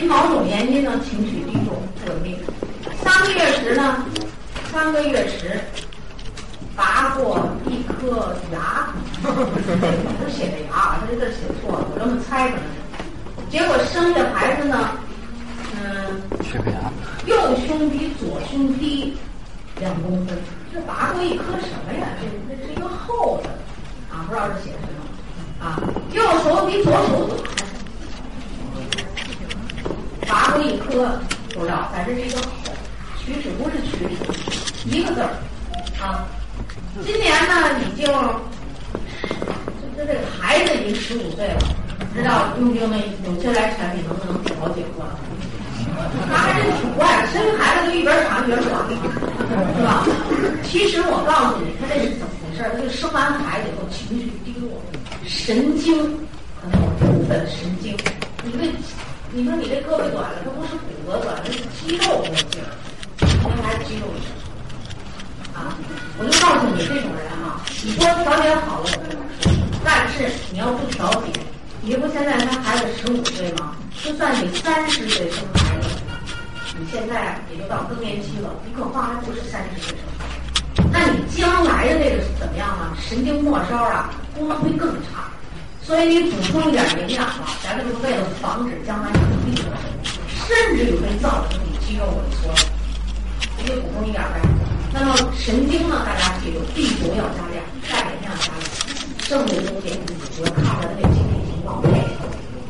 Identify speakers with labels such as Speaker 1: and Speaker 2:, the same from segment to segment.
Speaker 1: 因某种原因呢，情绪低落不稳定。三个月时呢，三个月时拔过一颗牙，不写的牙，他这字写错了，我这么猜可能是。结果生下孩子呢，嗯，
Speaker 2: 缺个牙，
Speaker 1: 右胸比左胸低两公分，这拔过一颗什么呀？这这是一个厚的啊，不知道是写什么啊。右手比左手，拔过一颗不知道，反正是一个口，龋齿不是龋齿，一个字儿啊。今年呢已经，就这个孩子已经十五岁了，不知道用这个有些来产品能不能调节过来？他还真挺怪的，生孩子就一边长一边短，是吧？其实我告诉你，他这是怎么回事？他就生完孩子以后情绪低落，神经可能有部分神经，你这，你说你这胳膊短了，它不是骨骼短，它是肌肉没有劲儿，那还是肌肉事啊！我就告诉你，这种人啊，你说调节好了，但是你要不调节，你这不现在他孩子十五岁吗？就算你三十岁生孩子，你现在也就到更年期了，你可怕还不是三十岁生孩子，那你将来的那个是怎么样啊？神经末梢啊，功能会更差。所以你补充一点营养吧，咱这是为了防止将来有病的甚至于会造成你肌肉萎缩。你就补充一点呗。那么神经呢？大家记住，B 族要加量，钙镁要加量，剩下的东西你主要看着它这身体情况配。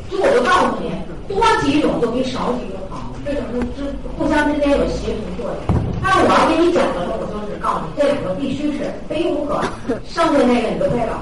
Speaker 1: 就我就告诉你，多几种都比少几种好，为什么？就互相之间有协同作用。但是我要跟你讲的时候，我就是告诉你，这两个必须是非无可，剩下那个你就背了。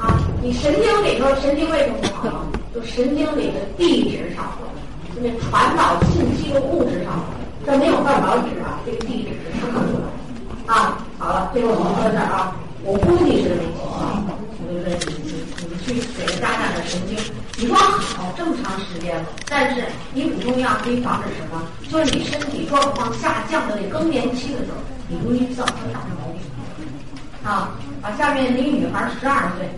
Speaker 1: 啊，你神经里头神经为什么不好呢？就神经里的地质少了，就那传导信息的物质少了，这没有半导体啊，这个地质是生不出来。啊，好了，这个我们说到这儿啊，我估计是这么情况，对不对？你你你们去给他加加点神经。你说好这么长时间了，但是你补充药可以防止什么？就是你身体状况下降的那更年期的时候，你容易造成大毛病。啊啊，下面那个女孩十二岁，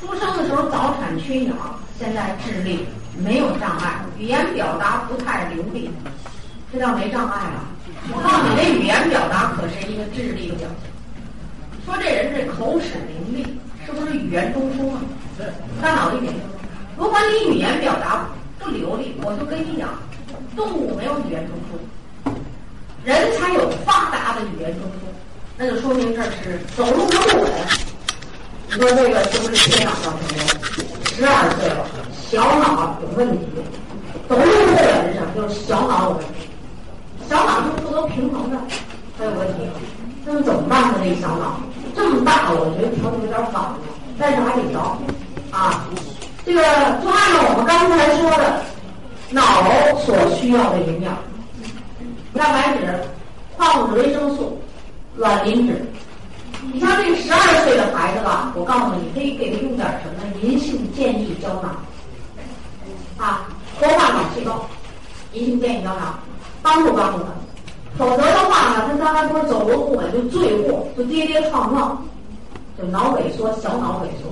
Speaker 1: 出生的时候早产缺氧，现在智力没有障碍，语言表达不太流利，这叫没障碍了。我告诉你，这语言表达可是一个智力的表现。说这人这口齿伶俐，是不是语言中枢啊？大脑一点用。如果你语言表达不流利，我就跟你讲，动物没有语言中枢，人才有发达的语言中枢。那就说明这是走路都不稳。你说这个是不是缺氧造成的？十二岁了，小脑有问题，走路不稳是什么？就是小脑有问题。小脑是负责平衡的，它有问题。那么怎么办呢？这个小脑这么大了，我觉得调的有点晚了，但是还得调啊。这个就按照我们刚才说的，脑所需要的营养，蛋白质、矿物质、维生素。卵磷脂，你像这个十二岁的孩子吧，我告诉你，可以给他用点什么？银杏健益胶囊，啊，活化脑细胞，银杏健益胶囊，帮助帮助他。否则的话呢，他刚才说走路不稳，就坠卧，就跌跌撞撞，就脑萎缩，小脑萎缩。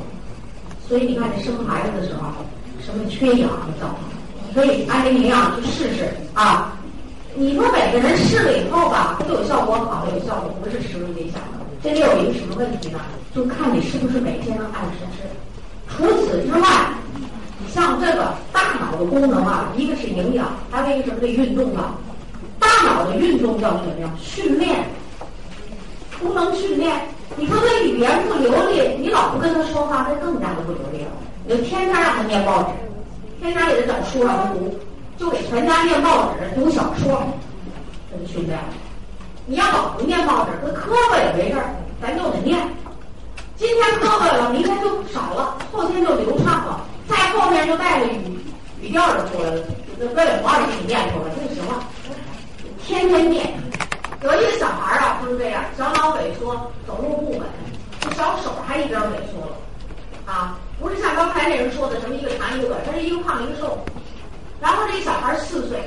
Speaker 1: 所以你看，这生孩子的时候，什么缺氧造成？可以按这营养去试试啊。你说每个人试了以后吧，都有效果好，有效果不是十分理想的。这里有一个什么问题呢？就看你是不是每天能按时吃。除此之外，你像这个大脑的功能啊，一个是营养，还有一个是可以运动啊。大脑的运动叫什么呀？训练，功能训练。你说他语言不流利，你老不跟他说话，他更加的不流利了。你就天天让他念报纸，天天给他找书让他读。就给全家念报纸、读小说，这就训练。你要老不念报纸，他磕巴也没事儿，咱就得念。今天磕巴了，明天就少了，后天就流畅了，再后面就带着语语调就出来了，就为了话给你念出来就行了。天天念。有一个小孩儿啊，就是这样，小脑萎缩，走路不稳，这小手还一边萎缩了，啊，不是像刚才那人说的。什么一个长一个短，他是一个胖一个瘦。然后这小孩四岁，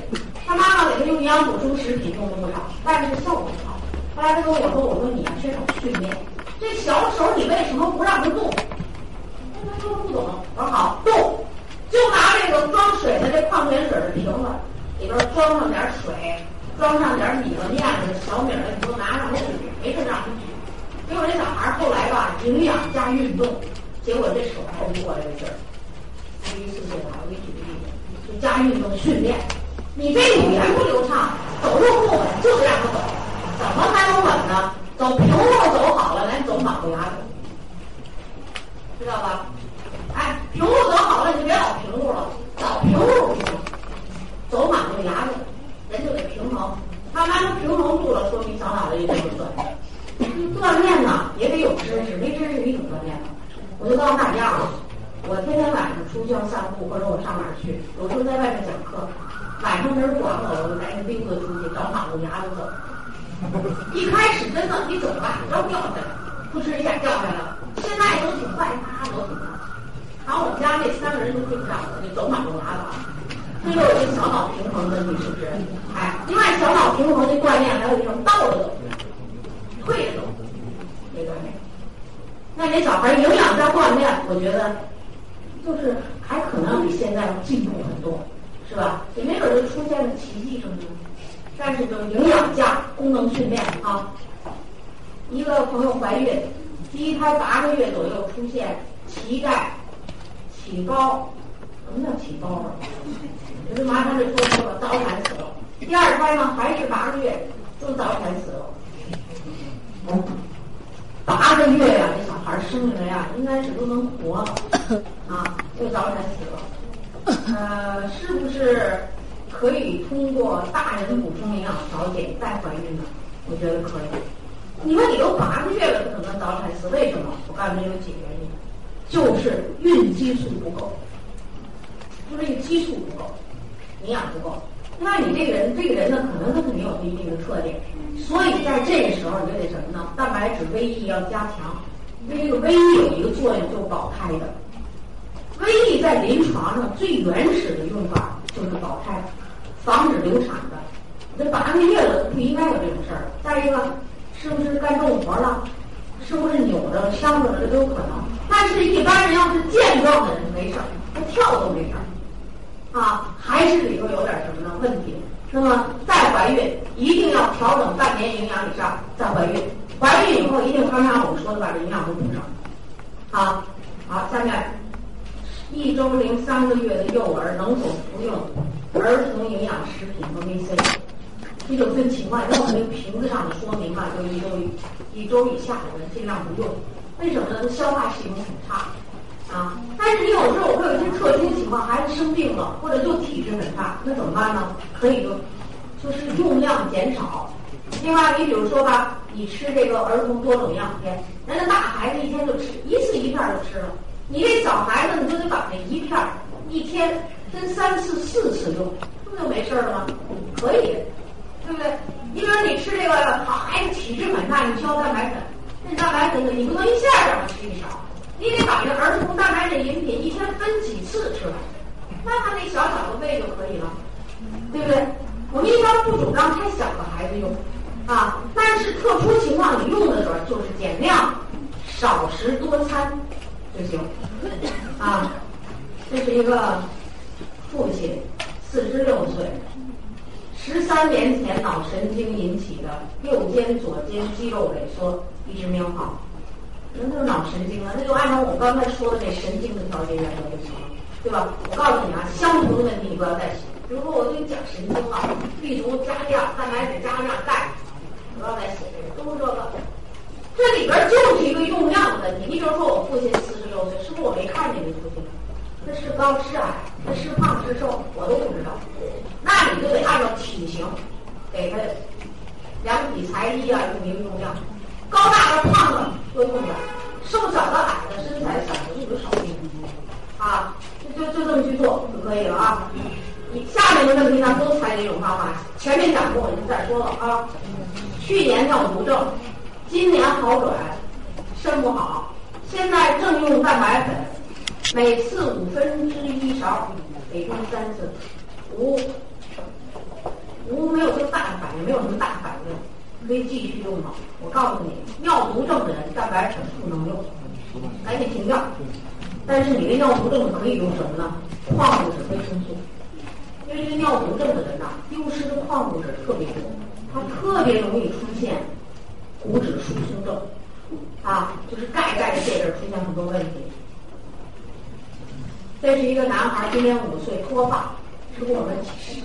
Speaker 1: 他妈妈给他用营养补充食品用了不少，但是效果不好。后来他跟我说：“我说你啊缺少训练，这小手你为什么不让他动？”他说不懂。我说好动，就拿这个装水的这矿泉水的瓶子，里边装上点水，装上点米了面子、小米了，你就拿上去，没事让他举。结果这小孩后来吧，营养加运动，结果这手还不过来这劲儿。第一次给他，我给举个例子，就加运动训练。你这语言不流畅，走路不稳，就得让他走。怎么才能稳呢？走平路走好了，连走马路牙走，知道吧？哎，平路走好了，你别老平路了，老平路不行，走马路牙子，人就得平衡。慢慢的平衡住了，说明小脑袋一定会转。锻炼呢也得有知识，没知识你怎么锻炼呢？我就告诉大家啊，我天天晚上出去要散步，或者我上哪儿去，有时候在外面讲课，晚上人管我了，我就带着钉子出去找马路牙子走。一开始真的你怎么办？要掉下来，扑哧一下掉下来了。现在都挺快，大家都挺快。然后我们家那三个人都睡不着了，就走马路牙子。这就是一个小脑平衡问题，是不是？哎，另外小脑平衡的锻炼还有一种倒着走，退着走，这锻炼。那给小孩营养加锻炼，我觉得就是还可能比现在要进步很多，是吧？也没准就出现了奇迹什么的。但是就营养加功能训练啊。一个朋友怀孕，第一胎八个月左右出现脐带起包，什么叫起包啊？就是麻烦这说说了，早产死了。第二胎呢还是八个月，就早产死了。八个月呀，这小孩生下来呀，应该是都能活了 啊，就早产死了。呃，是不是？可以通过大人补充营养调节再怀孕呢？我觉得可以。你说你都八个月了，不可能早产死？为什么？我告诉你有几个原因，就是孕激素不够，就这个激素不够，营养不够。那你这个人，这个人呢，可能他肯定有一定的特点，所以在这个时候你就得什么呢？蛋白质 VE 要加强，因为这个 VE 有一个作用，就保胎的。VE 在临床上最原始的用法就是保胎。防止流产的，这八个月了不应该有这种事儿。再一个，是不是干重活了？是不是扭着、伤着？这都有可能。但是，一般人要是健壮的人没事儿，他跳都没事儿，啊，还是里头有点什么呢问题？那么再怀孕，一定要调整半年营养以上再怀孕。怀孕以后一定刚才我们说的把这营养都补上。好，好，下面一周零三个月的幼儿能否服用？儿童营养食品和维 C？这就分情况。那我们瓶子上的说明嘛，就一周一周以下的人尽量不用。为什么呢？消化系统很差啊。但是你有时候会有一些特殊情况，孩子生病了，或者就体质很差，那怎么办呢？可以就就是用量减少。另外，你比如说吧，你吃这个儿童多种营养片，人家大孩子一天就吃一次一片就吃了，你这小孩子你就得把这一片一天。分三次、四次用，不就没事了吗？可以，对不对？因为你吃这个好孩子体质很差，你需要蛋白粉，那蛋白粉你不能一下让他吃一勺，你得把这儿童蛋白质饮品一天分几次吃完，那他那小小的胃就可以了，对不对？我们一般不主张太小的孩子用，啊，但是特殊情况你用的时候就是减量，少食多餐就行，啊，这是一个。父亲四十六岁，十三年前脑神经引起的右肩左肩肌肉萎缩，一直没有好。那就是脑神经了，那就按照我刚才说的这神经的调节原则就行了，对吧？我告诉你啊，相同的问题你不要再写。比如说我对你讲神经啊，B 族加量，蛋白质加量，钙，不要再写这个，都是这个。这里边就是一个用量的问题。你比如说我父亲四十是不是我没看见你父亲？那是高是矮，那是胖是瘦，我都不知道。那你就得按照体型给他量体裁衣啊，用零用量。高大的胖的多用点，瘦小的矮的身材小的就少用。啊，就就就这么去做就可以了啊。你下面的问题呢，都采这种方法。前面讲过，我就再说了啊。去年尿毒症，今年好转，肾不好，现在正用蛋白粉。每次五分之一勺，每天三次，无无没有这么大的反应，没有什么大反应，可以继续用吗？我告诉你，尿毒症的人蛋白粉不能用，赶紧停掉。但是你这尿毒症可以用什么呢？矿物质维生素，因为这个尿毒症的人呐，丢失的矿物质特别多，他特别容易出现骨质疏松症，啊，就是钙钙的这阵儿出现很多问题。这是一个男孩，今年五岁，脱发，是我们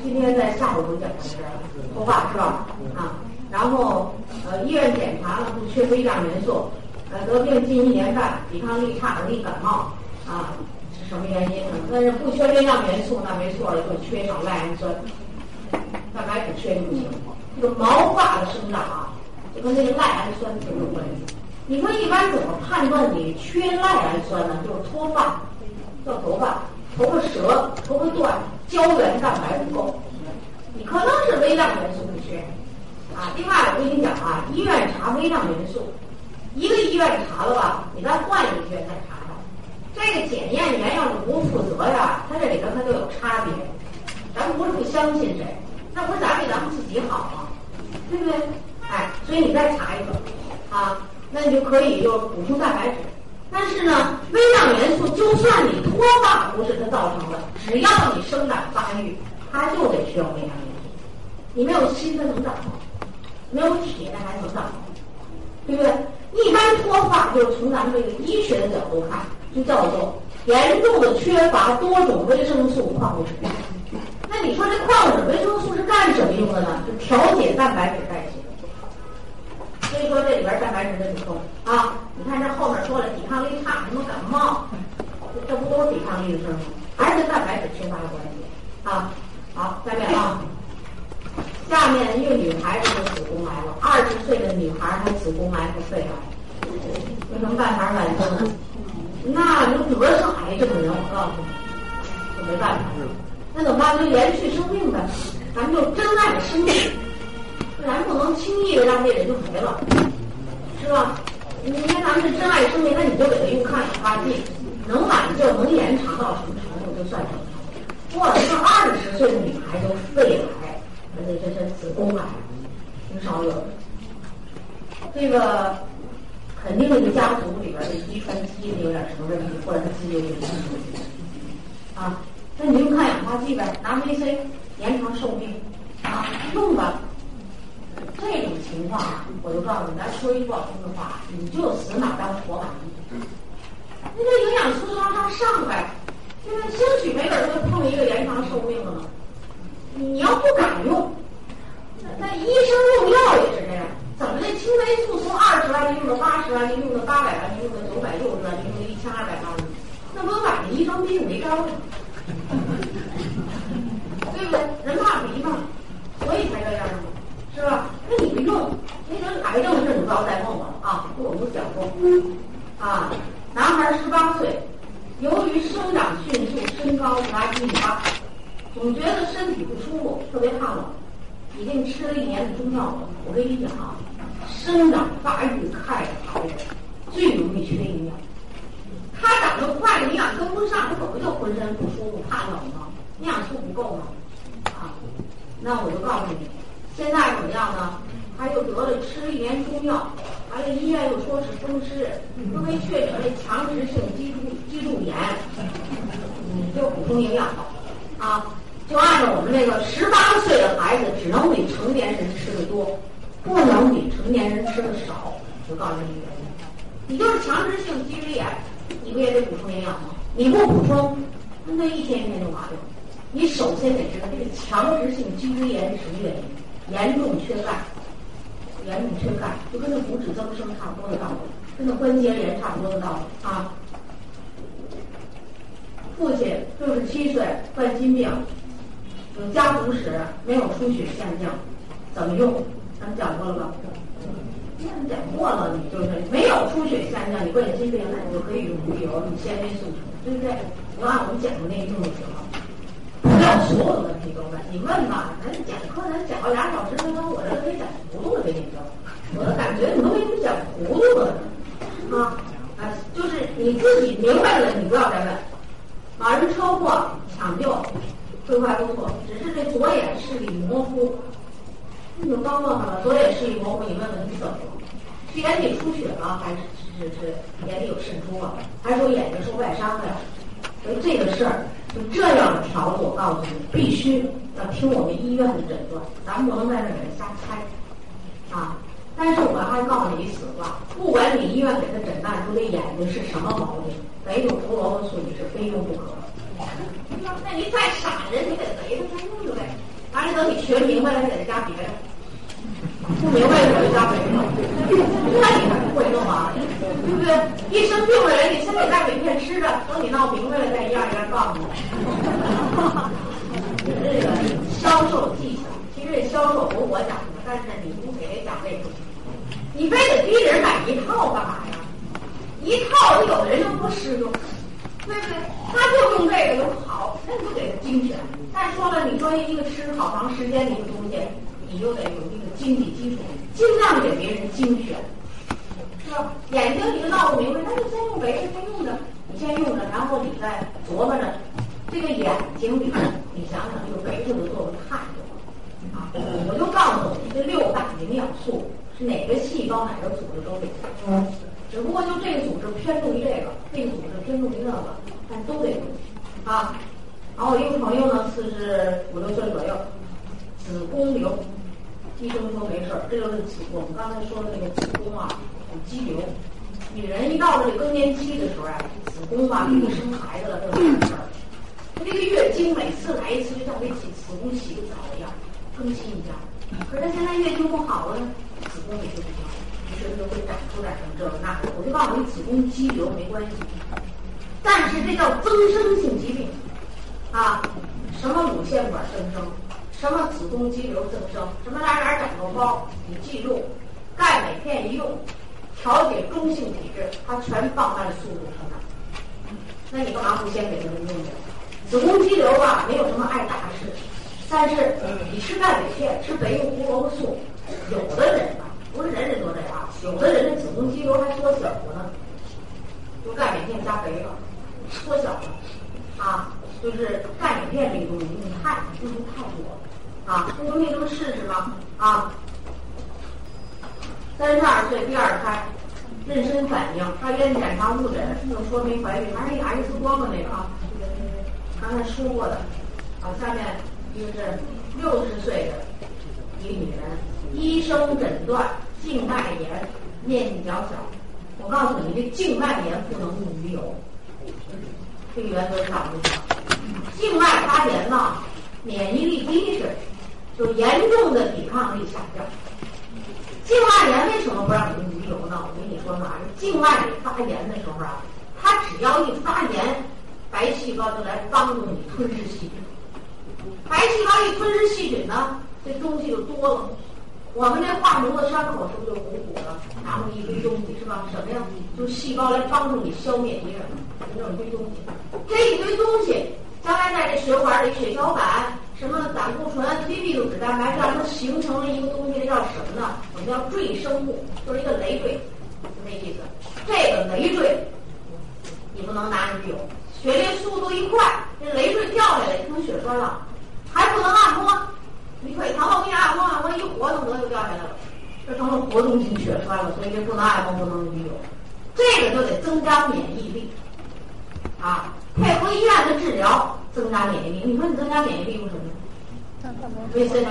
Speaker 1: 今天在下午讲的是脱发是吧？啊，然后呃医院检查了不缺微量元素，呃得病近一年半，抵抗力差，容易感冒，啊是什么原因呢？但是不缺微量元素那没错了，就缺少赖氨酸，蛋白质缺就不行。这个毛发的生长啊，就跟那个赖氨酸特别有关系。你说一般怎么判断你缺赖氨酸呢？就是脱发。掉头发，头发折，头发断，胶原蛋白不够，你可能是微量元素不缺啊。另外，我跟你讲啊，医院查微量元素，一个医院查了吧，你再换一个医院再查查。这个检验员要是不负责呀，他这里头他就有差别。咱们不是不相信谁，那不是咱比咱们自己好吗？对不对？哎，所以你再查一个啊，那你就可以就补充蛋白质。但是呢，微量元素就算你脱发不是它造成的，只要你生长发育，它就得需要微量元素。你没有锌它能长吗？没有铁它还能长吗？对不对？一般脱发就是从咱们这个医学的角度看，就叫做严重的缺乏多种维生素矿物质。那你说这矿物质维生素是干什么用的呢？就调节蛋白质代。说这里边蛋白质的补充啊，你看这后面说了抵抗力差，什么感冒，这不都是抵抗力的事吗？还是跟蛋白质缺乏有关系啊。好，下面啊，下面一个女孩子的子宫癌了，二十岁的女孩她子宫癌和肺癌，有什么办法挽救呢？那就得上癌症的人，我告诉你，就没办法了。那怎么办？就延续生命呗，咱们就珍爱生命。咱不能轻易的让这人就没了，是吧？你看咱们是珍爱生命，那你就给他用抗氧化剂，能挽救、能延长到什么程度就算什么程度。哇，这二十岁的女孩都肺癌，而且这是子宫癌，挺少有的。这个肯定这个家族里边的遗传基因有点什么问题，或者他自己有点什么问题啊？那你用抗氧化剂呗，拿 VC 长寿命啊，用吧。这种情况告诉你，咱说一句不好听的话，你就死马当活马医。那个营养素往上上呗，现在兴许没准就碰一个延长寿命了呢。你要不敢用，那那医生用药也是这样，怎么的？青霉素从二十万用到八十万，用到八百万，用到九百六十万，用到一千二百万，那不赶着医生病没招了？对不对？人怕没嘛，所以才这样的。是吧？那你不用，那个癌症的事你不要再问我了啊！我们都讲过。啊，男孩十八岁，由于生长迅速，身高达一米八，总觉得身体不舒服，特别怕冷，已经吃了一年的中药了。我跟你讲啊，生长发育快的孩子最容易缺营养。他长得快，营养跟不上，他怎么就浑身不舒服、怕冷吗？营养素不够吗？啊，那我就告诉你。现在怎么样呢？他又得了吃了一年中药，完了医院又说是风湿，又被确诊了强直性脊柱脊柱炎，你就补充营养吧，啊，就按照我们那个十八岁的孩子只能比成年人吃的多，不能比成年人吃的少，就告诉你原因。你就是强直性脊椎炎，你不也得补充营养吗？你不补充，那一天一天就麻掉。你首先得知道这个强直性脊椎炎是什么原因。严重缺钙，严重缺钙，就跟那骨质增生差不多的道理，跟那关节炎差不多的道理啊。父亲六十七岁，患心病，有家族史，没有出血现象，怎么用？咱们讲过了吧？那讲过了，你就是没有出血现象，你冠心病，那你就可以用鱼油、你纤维素，对不对？我按我们讲的那一用就行了。所有的问题都问，你问吧，咱讲课咱讲了俩小时，他说我这都给讲糊涂了，给你说，我都感觉你都给你讲糊涂了，啊啊，就是你自己明白了，你不要再问。老人车祸抢救，恢复还不错，只是这左眼视力模糊。你就刚问了，左眼视力模糊，你问问你怎么了？是眼底出血了，还是是是眼里有渗出了，还是说眼睛受外伤了？所以这个事儿就这样的条子我告诉你，必须要听我们医院的诊断，咱们不能在这给他瞎猜啊。但是我还告诉你一死话，不管你医院给他诊断出的眼睛是什么毛病，围着胡萝卜素你是非用不可。那你再傻人，你给他围着他用着呗。完了等你学明白了，再给他加别的。不明白我就加别的。那你还不会弄啊？对不对？一生病的人，你先给大饼片吃着，等你闹明白了再一样一样告诉你。这个销售技巧，其实这销售不是我讲的，但是你不给人讲这个。你非得逼人买一套干嘛呀？一套有的人就不适用，对不对？他就用这个就好，那你就给他精选。再说了，你说一个吃好长时间的一个东西，你就得有一个经济基础，尽量给别人精选，是吧？眼睛你就闹不明白，那就先用呗先用着，你先用着，然后你再琢磨着这个眼睛里，你想想这个围着的作用太多了啊！我就告诉你，这六大营养素是。哪个细胞哪个组织都得用，只不过就这个组织偏重于这个，这个组织偏重于那个，但都得用啊。然后我一个朋友呢，四十五六岁左右，子宫瘤，医生说没事儿，这就是子。我们刚才说的那个子宫啊，有肌瘤。女人一到这个更年期的时候啊，子宫啊，一生孩子了就出事儿。这个月经每次来一次，就像给子子宫洗个澡一样，更新一下。可是她现在月经不好了。子宫也就不行，于是不是会长出点什么这个那个？我就告诉你，子宫肌瘤没关系，但是这叫增生性疾病啊！什么乳腺管增生，什么子宫肌瘤增生，什么哪哪长个包，你记住，钙镁片一用，调节中性体质，它全放慢速度成长。那你干嘛不先给他们用着？子宫肌瘤吧，没有什么碍大事，但是你吃钙镁片，吃北用胡萝卜素。有的人吧，不是人人都这样，有的人的子宫肌瘤还缩小了呢，就钙镁片加肥了，缩小了，啊，就是钙镁片这个东西用太用的太多，啊，这东西能试试吗？啊，三十二岁第二胎，妊娠反应，大医院检查误诊，又说没怀孕，还是一个 X 光的那个啊，刚才说过的，啊，下面一个是六十岁的一个女人。医生诊断静脉炎，面积较小。我告诉你，这静脉炎不能用鱼油。这个原则讲不讲？静脉发炎呢，免疫力低是，就严重的抵抗力下降。静脉炎为什么不让你用鱼油呢？我跟你说嘛，静脉里发炎的时候啊，它只要一发炎，白细胞就来帮助你吞噬细菌。白细胞一吞噬细菌呢，这东西就多了。我们这化脓的伤口是不是就鼓鼓的？然后一堆东西是吧？什么呀？就细胞来帮助你消灭敌人，有一堆东西。这一堆东西将来在这血管里，血小板、什么胆固醇、低密度脂蛋白，让它形成了一个东西，叫什么呢？我们叫赘生物，就是一个累赘，就那意思。这个累赘你不能拿鱼油，血液速度一快，这累赘掉下来就成血栓了，还不能按摩。你腿疼，我给你按摩按摩，一活动得就掉下来了，这成了活动性血栓了，所以这不能按摩，不能鱼油，这个就得增加免疫力，啊，配合医院的治疗增加免疫力。你说你增加免疫力用什么？维 C、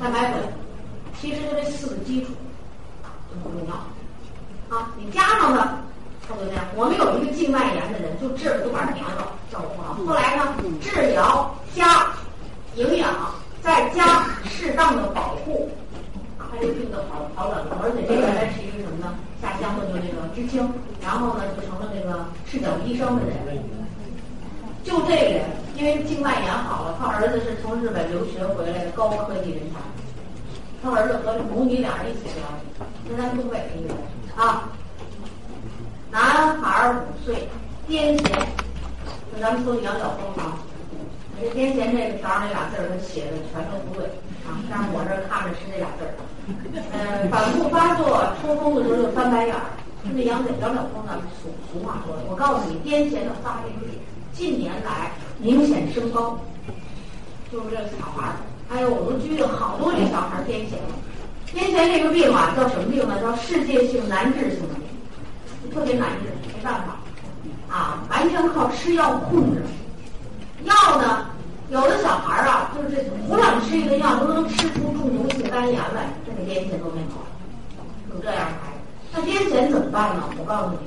Speaker 1: 蛋白粉，其实就这四个基础都不重要，啊，你加上呢，他就这样。我们有一个静脉炎的人，就治了多少年了，效果不好。后来呢，治疗加营养。再加适当的保护，他这病的好好转了。而且这个人是一个什么呢？下乡的就那个知青，然后呢就成了那个赤脚医生的人。就这个人，因为静脉炎好了，他儿子是从日本留学回来的高科技人才。他儿子和母女俩人一起疗，是咱东北的一个人啊。男孩五岁，癫痫，就咱们说杨晓峰啊。这癫痫这个条儿那俩字儿，他写的全都不对啊！但是我这看着是这俩字儿。呃，反复发作，抽风的时候就翻白眼儿。那杨杨晓峰呢？俗俗话说的，我告诉你，癫痫的发病率近年来明显升高，就是这个小孩儿。哎呦，我们居有好多这小孩儿癫痫。癫痫这个病啊，叫什么病呢？叫世界性难治性的病，特别难治，没办法啊，完全靠吃药控制。药呢，有的小孩儿啊，就是这胡乱吃一个药都能吃出中毒性肝炎来，这个癫痫都没好，有这样的孩子。那癫痫怎么办呢？我告诉你，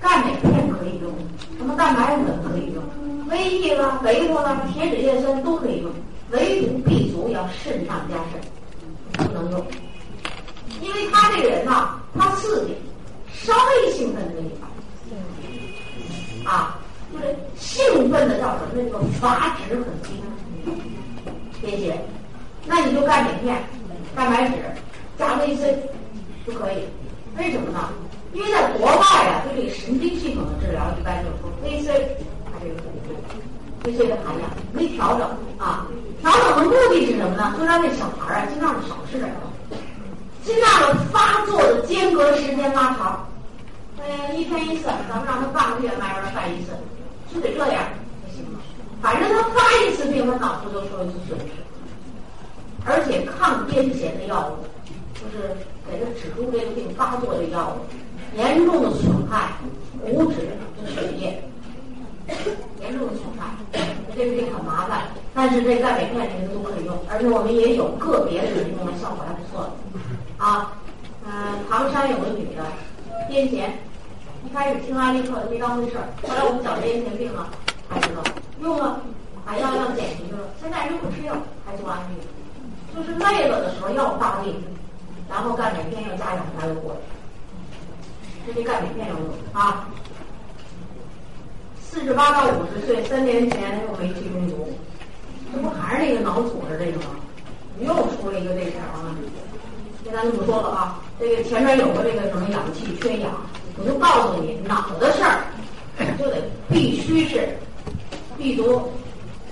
Speaker 1: 钙镁片可以用，什么蛋白粉可以用，维 E 了、维活了、铁质叶酸都可以用，唯独 B 族要肾上加肾，不能用，因为他这个人呐，他刺激稍微兴奋的地方，啊。就是兴奋的叫什么？那个阀值很低，癫痫，那你就钙镁片、蛋白质加维 C 就可以。为什么呢？因为在国外啊，对这个神经系统的治疗，一般就是说维 C 它这个维 C 的含量没调整啊。调整的目的是什么呢？就让这小孩啊，心脏少吃点儿，尽量的发作的间隔时间拉长。哎，一天一次，咱们让他半个月慢慢干一次。就得这样行吗？反正他发一次病，他脑子就受一次损失，而且抗癫痫的药物，就是给他止住这个病发作的药物，严重的损害骨质的血液，严重的损害，这个病很麻烦。但是这钙镁片这些都可以用，而且我们也有个别的人用的效果还不错的。啊，嗯，唐山有个女的癫痫。一开始听安利课没当回事儿，后来我们讲癫痫病了，才知道用了，把药要减去了。现在人不吃药还做安利，就是累了的时候药发力，然后钙镁片要加两下就过去。这钙镁片要用啊。四十八到五十岁，三年前又煤气中毒，这不还是那个脑组织这个吗？又出了一个这事儿啊。跟咱这么说了啊，这个前面有个这个什么氧气缺氧。我就告诉你，脑的事儿就得必须是 B 族，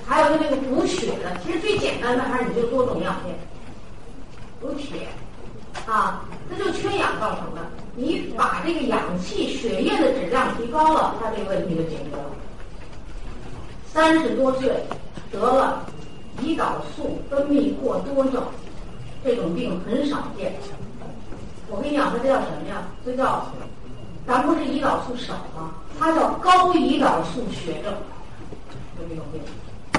Speaker 1: 还有就那个补血的，其实最简单的还是你就多种营养片，补铁啊，那就缺氧造成的。你把这个氧气血液的质量提高了，它这个问题就解决了。三十多岁得了胰岛素分泌过多症，这种病很少见。我跟你讲，它这叫什么呀？这叫。咱不是胰岛素少吗？它叫高胰岛素血症，就这种病。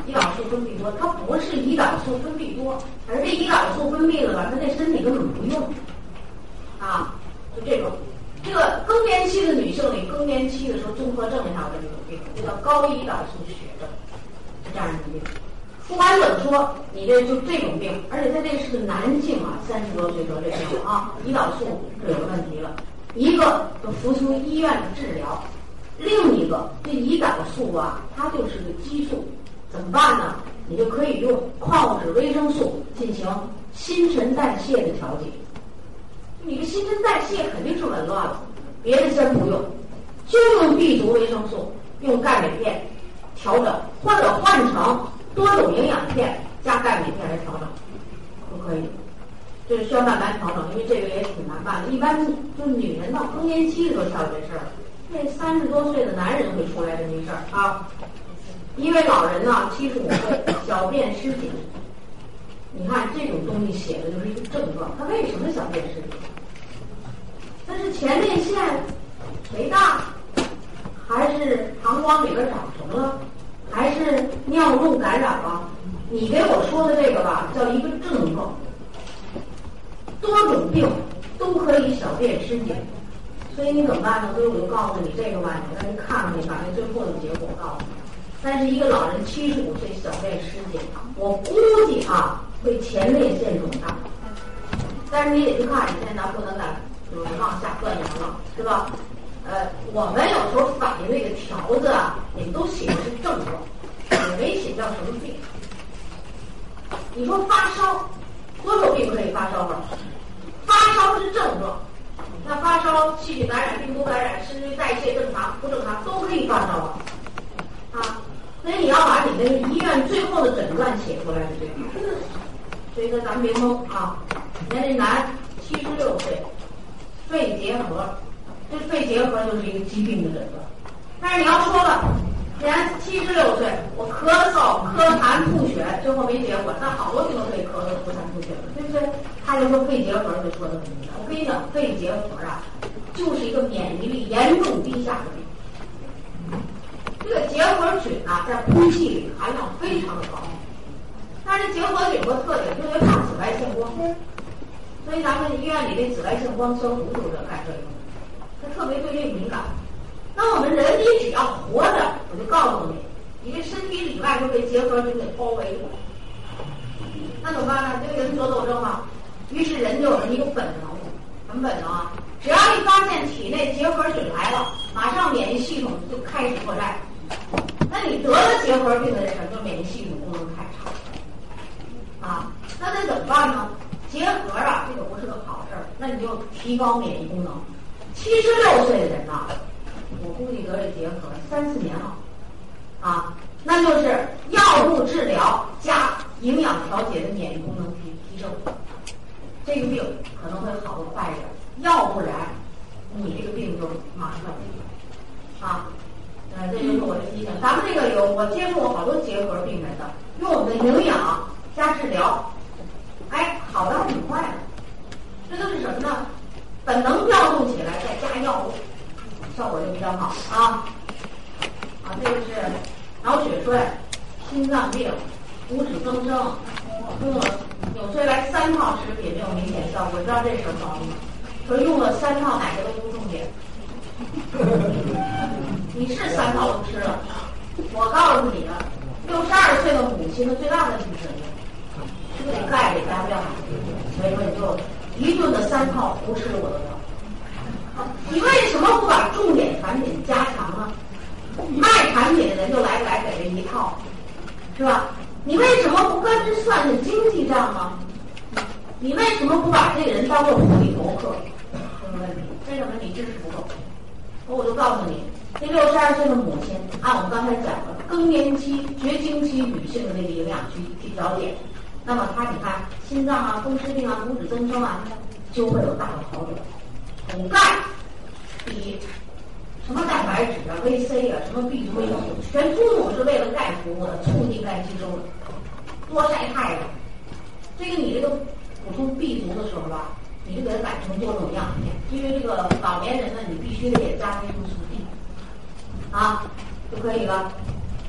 Speaker 1: 胰岛素分泌多，它不是胰岛素分泌多，而这胰岛素分泌了吧，它这身体根本不用。啊，就这种，这个更年期的女性里，更年期的时候综合症上的这种病，这叫高胰岛素血症，是这样一个病。不管怎么说，你这就这种病，而且他这是个男性啊，三十多岁得这病啊，胰岛素就有问题了。一个就服从医院的治疗，另一个这胰岛素啊，它就是个激素，怎么办呢？你就可以用矿物质维生素进行新陈代谢的调节。你的新陈代谢肯定是紊乱了，别的先不用，就用 B 族维生素，用钙镁片调整，或者换成多种营养片加钙镁片来调整，都可以。这是需要慢慢调整，因为这个也挺难办的。一般就女人到更年期的时候才有这事儿，那三十多岁的男人会出来这么一事儿啊。一位老人呢，七十五岁，小便失禁。你看这种东西写的就是一个症状，他为什么小便失禁？他是前列腺肥大，还是膀胱里边长什么了，还是尿路感染了？你给我说的这个吧，叫一个症状。多种病都可以小便失禁，所以你怎么办呢？所以我就告诉你这个吧，你让你看看，你把那最后的结果告诉你。但是一个老人七十五岁小便失禁，我估计啊会前列腺肿大。但是你得去看，你现在不能再就是往下断言了，是吧？呃，我们有时候反映那个条子啊，你们都写的是症状，也没写叫什么病。你说发烧。多少病可以发烧吗？发烧是症状，那发烧、细菌感染、病毒感染、甚至代谢正常、不正常都可以发烧啊。啊，所以你要把你那个医院最后的诊断写出来是最好。所以说咱们别懵啊。你看这男，七十六岁，肺结核，这肺结核就是一个疾病的诊断。但是你要说了。年七十六岁，我咳嗽、咳痰、吐血，最后没结果。那好多病都可以咳嗽、吐痰、吐血了，对不对？他就说肺结核就说的很明白。我跟你讲，肺结核啊，就是一个免疫力严重低下的病。这个结核菌啊，在空气里含量非常的高，但是结核菌有个特点，特别怕紫外线光，所以咱们医院里的紫外线光消毒就是干这个，它特别对这敏感。那我们人，体只要活着，我就告诉你，你这身体里外都被结核菌给包围了。那怎么办呢？这个人得痘症嘛，于是人就有了一个本能，什么本能啊？只要一发现体内结核菌来了，马上免疫系统就开始作战。那你得了结核病的人，就免疫系统功能太差。啊，那得怎么办呢？结核啊，这个不是个好事儿。那你就提高免疫功能。七十六岁的人呐，我估计得了结核三四年了。啊，那就是药物治疗加营养调节的免疫功能提提升，这个病可能会好的快一点。要不然，你这个病就马上啊。呃，这就是我的提醒。咱们这个有我接触过好多结核病人的，用我们的营养加治疗，哎，好的还挺快的。这都是什么呢？本能调动起来，再加药物，效果就比较好啊。啊，这个是脑血栓、心脏病、骨质增生，用了纽崔莱三套食品没有明显效果，知道这是什么毛病吗？说用了三套哪个都不重点。你是三套都吃了，我告诉你啊，六十二岁的母亲的最大问题是什么？是不是钙得加量？所以说你就一顿的三套胡吃我都要。你为什么不把重点产品加强呢？卖产品的人就来不来给这一套，是吧？你为什么不跟着算算经济账呢？你为什么不把这个人当做普利头客？问题，为什么你知识不够？我我就告诉你。这六十二岁的母亲，按我们刚才讲的更年期、绝经期女性的那个营养去去调节，那么她你看心脏啊、风湿病啊、骨质增生啊，就会有大的好转。补钙比什么蛋白质啊、维 C 啊、什么 B 族、全秃噜是为了钙服务的，促进钙吸收的。多晒太阳，这个你这个补充 B 族的时候吧，你就给它改成多种样片，因为这个老年人呢，你必须得给加维生素。啊，就可以了。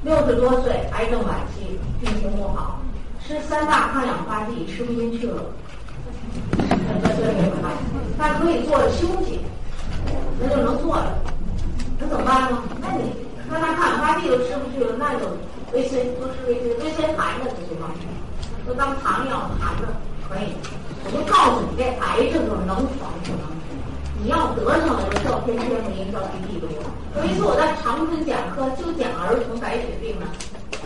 Speaker 1: 六十多岁，癌症晚期，病情不好，吃三大抗氧化剂吃不进去了。那这没办法，但可以坐着休息，那就能坐着。那怎么办呢？那你三大抗氧化剂都吃不去了，那就维 C 多吃维 C，维 C 含着就行了，就当糖药含着可以。我就告诉你，这癌症就是能防不能。你要得上了，就叫天天不应，叫地地不灵。有一次我在长春讲课，就讲儿童白血病呢，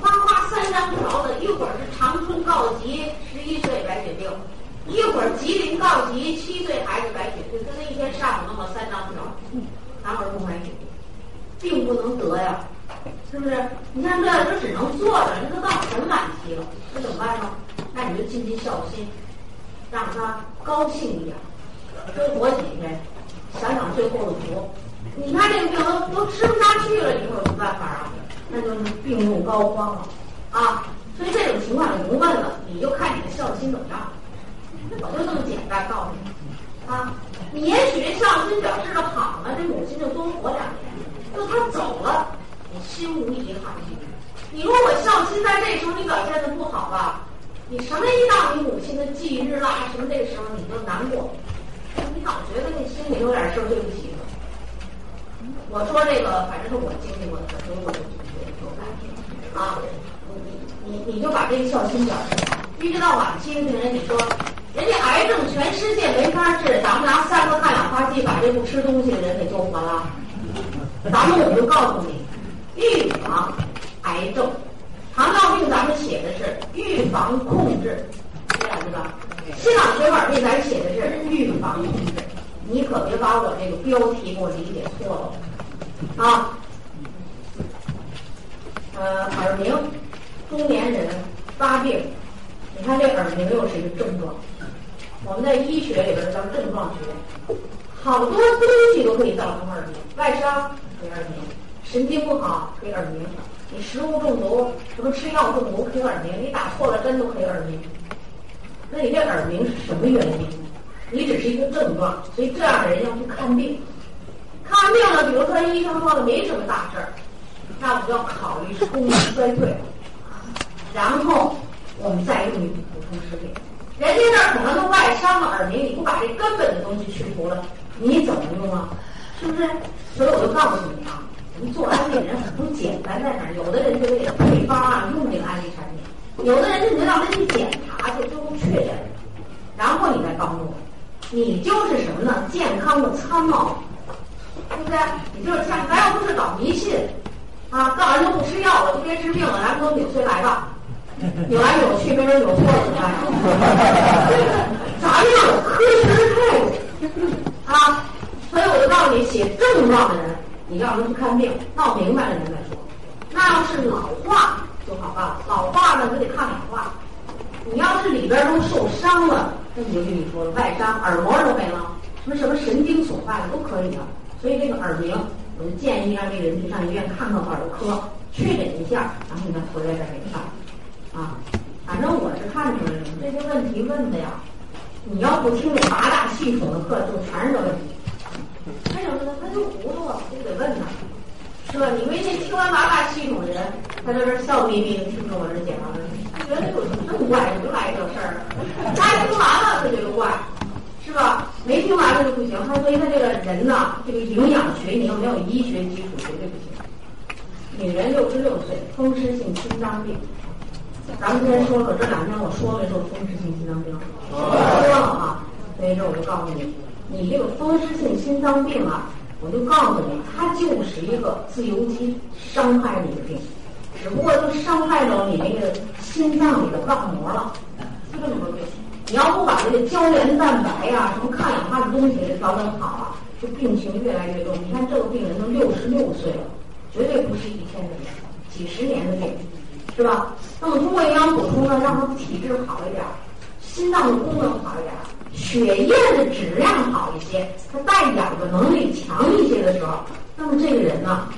Speaker 1: 哗哗三张条子，一会儿是长春告急十一岁白血病，一会儿吉林告急七岁孩子白血病，就那一天上午那么三张条，拿儿童白血病，并不能得呀，是不是？你看这就只能坐着，那都到很晚期了，那怎么办呢？那你就尽尽孝心，让他高兴一点，多活几天。想想最后的福，你看这个病都都吃不下去了，你说有什么办法啊？那就是病入膏肓了啊！所以这种情况你不问了，你就看你的孝心怎么样。我就这么简单告诉你啊！你也许孝心表示的好呢，这母亲就多活两年。就他走了，你心无遗憾。你如果孝心在这时候你表现的不好吧，你什么一到你母亲的忌日啦，什么这个时候你就难过。你老觉得那心里有点事儿，对不起。我说这个，反正是我经历过的，所以我就觉得有感觉啊。你你你就把这个孝心表示好。一直到晚期的病人，你说人家癌症全世界没法治，咱们拿三个抗氧化剂把这不吃东西的人给救活了。咱们我就告诉你，预防癌症，糖尿病咱们写的是预防控制，这样对吧？心脑血管病咱写的是预防控制，你可别把我这个标题给我理解错了啊。呃，耳鸣，中年人发病，你看这耳鸣又是一个症状。我们在医学里边叫症状学，好多东西都可以造成耳鸣，外伤可以耳鸣，神经不好可以耳鸣，你食物中毒，什么吃药中毒可以耳鸣，你打错了针都可以耳鸣。那你这耳鸣是什么原因？你只是一个症状，所以这样的人要去看病。看完病了，比如说医生说的没什么大事儿，那我就要考虑是功能衰退。然后我们再用一补充食品。人家那儿可能都外伤了耳鸣，你不把这根本的东西去除了，你怎么用啊？是不是？所以我就告诉你啊，我们做安利人很不简单在哪儿？有的人就为了配方啊用这个安利产品，有的人就让他去检查去，最后确诊，然后你再告诉我，你就是什么呢？健康的参谋，对不对？你就是像咱要不是搞迷信啊，告诉人都不吃药了，就别治病了，咱们都扭随来吧。扭来扭去，没准扭错了怎么办？咱要有科学的态度啊！所以我就告诉你，写症状的人，你让他去看病，闹明白了人再说。那要是老化啊，老化呢就得抗氧化。你要是里边都受伤了，那你就跟你说了，外伤，耳膜都没了，什么什么神经损坏了都可以的。所以这个耳鸣，我就建议让这个人去上医院看看耳科，确诊一下，然后你再回来再给他看。啊，反正我是看出来了，这些问题问的呀，你要不听这八大系统的课，就全是这问题。为什么呢？他就糊涂了，就得问他，是吧？你们这听完八大系统的人，他在这笑眯眯的听着我这讲完了，他觉得有什么这么怪？怎么来这事儿？大家听完了他觉得怪，是吧？没听完了就不行。他所以他这个人呐，这个营养学你要没有医学基础绝对不行。女人六十六岁，风湿性心脏病。咱们先说说这两天我说没说风湿性心脏病？说了啊，所以这我就告诉你，你这个风湿性心脏病啊，我就告诉你，它就是一个自由基伤害你的病，只不过就伤害到你那个心脏里的脏膜了，就这么个病。你要不把这个胶原蛋白呀、什么抗氧化的东西给调整好啊，这病情越来越重。你看这个病人都六十六岁了，绝对不是一天的病，几十年的病。是吧？那么通过营养补充呢，让他的体质好一点，心脏的功能好一点，血液的质量好一些，他带氧的能力强一些的时候，那么这个人呢，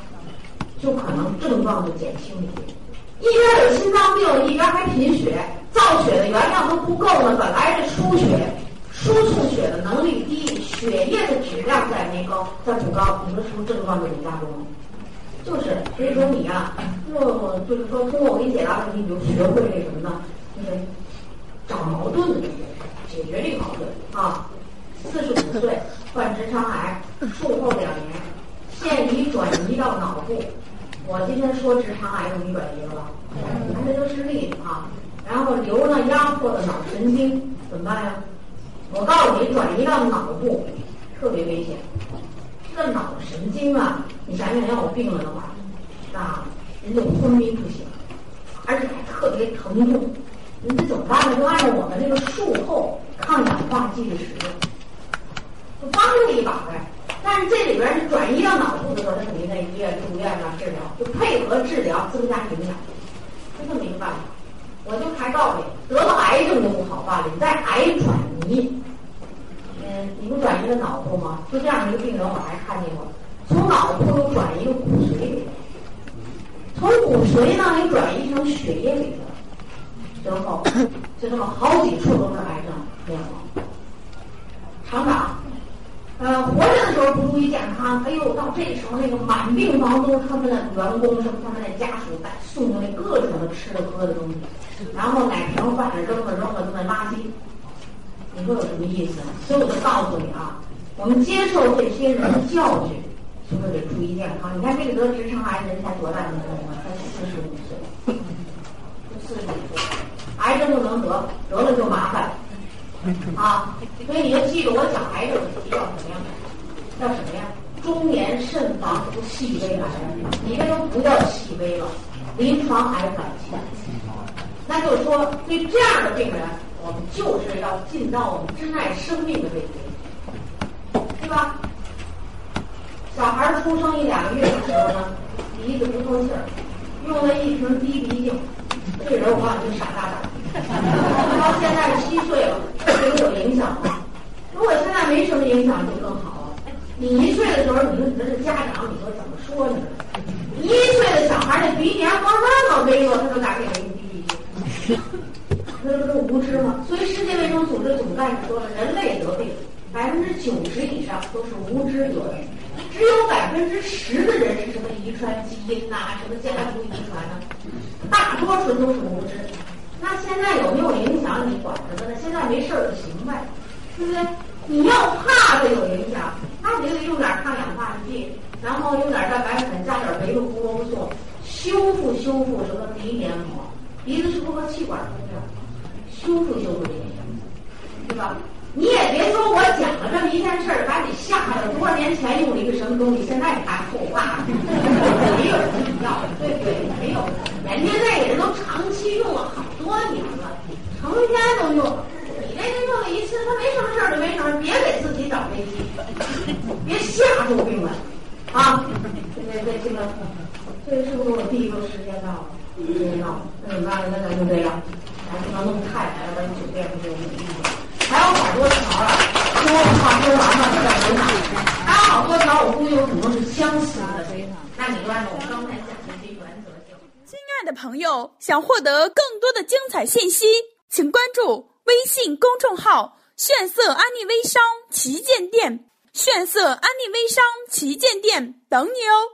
Speaker 1: 就可能症状就减轻一些。一边有心脏病，一边还贫血，造血的原料都不够呢。本来这输血、输送血的能力低，血液的质量再没高，再不高，你说是不是症状就得加重了？就是，所以说你呀，就就是说，通过我给你解答问题，你就学会这什么呢？就是找矛盾的解决这个矛盾啊。四十五岁患直肠癌，术后两年，现已转移到脑部。我今天说直肠癌怎么转移了吧？你看这都是例子啊。然后瘤呢压迫了脑神经，怎么办呀？我告诉你，转移到脑部特别危险。这脑神经啊。你想想，要我病了的话，啊，人就昏迷不醒，而且还特别疼痛，你这怎么办呢？就按照我们这个术后抗氧化剂的使用，就帮他一把呗。但是这里边是转移到脑部的时候，他肯定在医院住院啊治疗，就配合治疗增加营养，就这么一个办法。我就还告诉你，得了癌症就不好办了，你在癌转移，嗯，你不转移到脑部吗？就这样一个病人，我还看见过。从脑部又转移到骨髓里，从骨髓呢又转移成血液里头，然后就这么好几处都是癌症面貌。厂长，呃，活着的时候不注意健康，哎呦，到这时候那个满病房都是他们的员工，什么他们的家属带送的那各种的吃的喝的东西，然后奶瓶饭扔了扔了就那垃圾，你说有什么意思？所以我就告诉你啊，我们接受这些人的教训。就会得注意健康。你看这个得直肠癌人才多大年龄啊？才四十五岁，四十五岁，癌症不能得，得了就麻烦啊！所以你要记住，我讲癌症题叫什么呀？叫什么呀？中年肾房细微癌，你这都不叫细微了，临床癌晚期。那就是说，对这样的病人，我们就是要尽到我们珍爱生命的这一点，对吧？小孩出生一两个月的时候呢，鼻子不透气儿，用了一瓶滴鼻镜，这人我告诉你傻大胆。到现在七岁了，对有影响吗？如果现在没什么影响就更好了。你一岁的时候，你说你这是家长，你说怎么说呢？一岁的小孩那鼻梁光那么微弱，他都敢给人滴鼻镜，那不是无知吗？所以世界卫生组织总干事说了，人类得病百分之九十以上都是无知得的。只有百分之十的人是什么遗传基因呐？什么家族遗传呢？大多数都是无知。那现在有没有影响？你管着呢？现在没事儿就行呗，对不对？你要怕它有影响，那你就得用点抗氧化剂，然后用点蛋白粉，加点维生胡萝卜素，修复修复什么鼻黏膜，鼻子是不是和气管通着？修复修复这些，对吧？你也别说我讲了这么一件事儿，把你吓得多少年前用了一个什么东西，现在你还后怕，没有人要，对不对？没有，人家那个人都长年了，成天都用。你这个用了一次，他没什么事儿就没什么，别给自己找危机，别吓住病人啊！这这这个，这个是不是我第一个时间到了？时间到了，那怎么办呢？那咱就这样，咱不能弄太来了，咱酒店不就没意思了？还有好多条啊，说话说完了再回答。还有好多条，我估计有很多是相似的。那你按照我刚才。
Speaker 2: 的朋友，想获得更多的精彩信息，请关注。微信公众号“炫色安利微商旗舰店”，炫色安利微商旗舰店等你哦。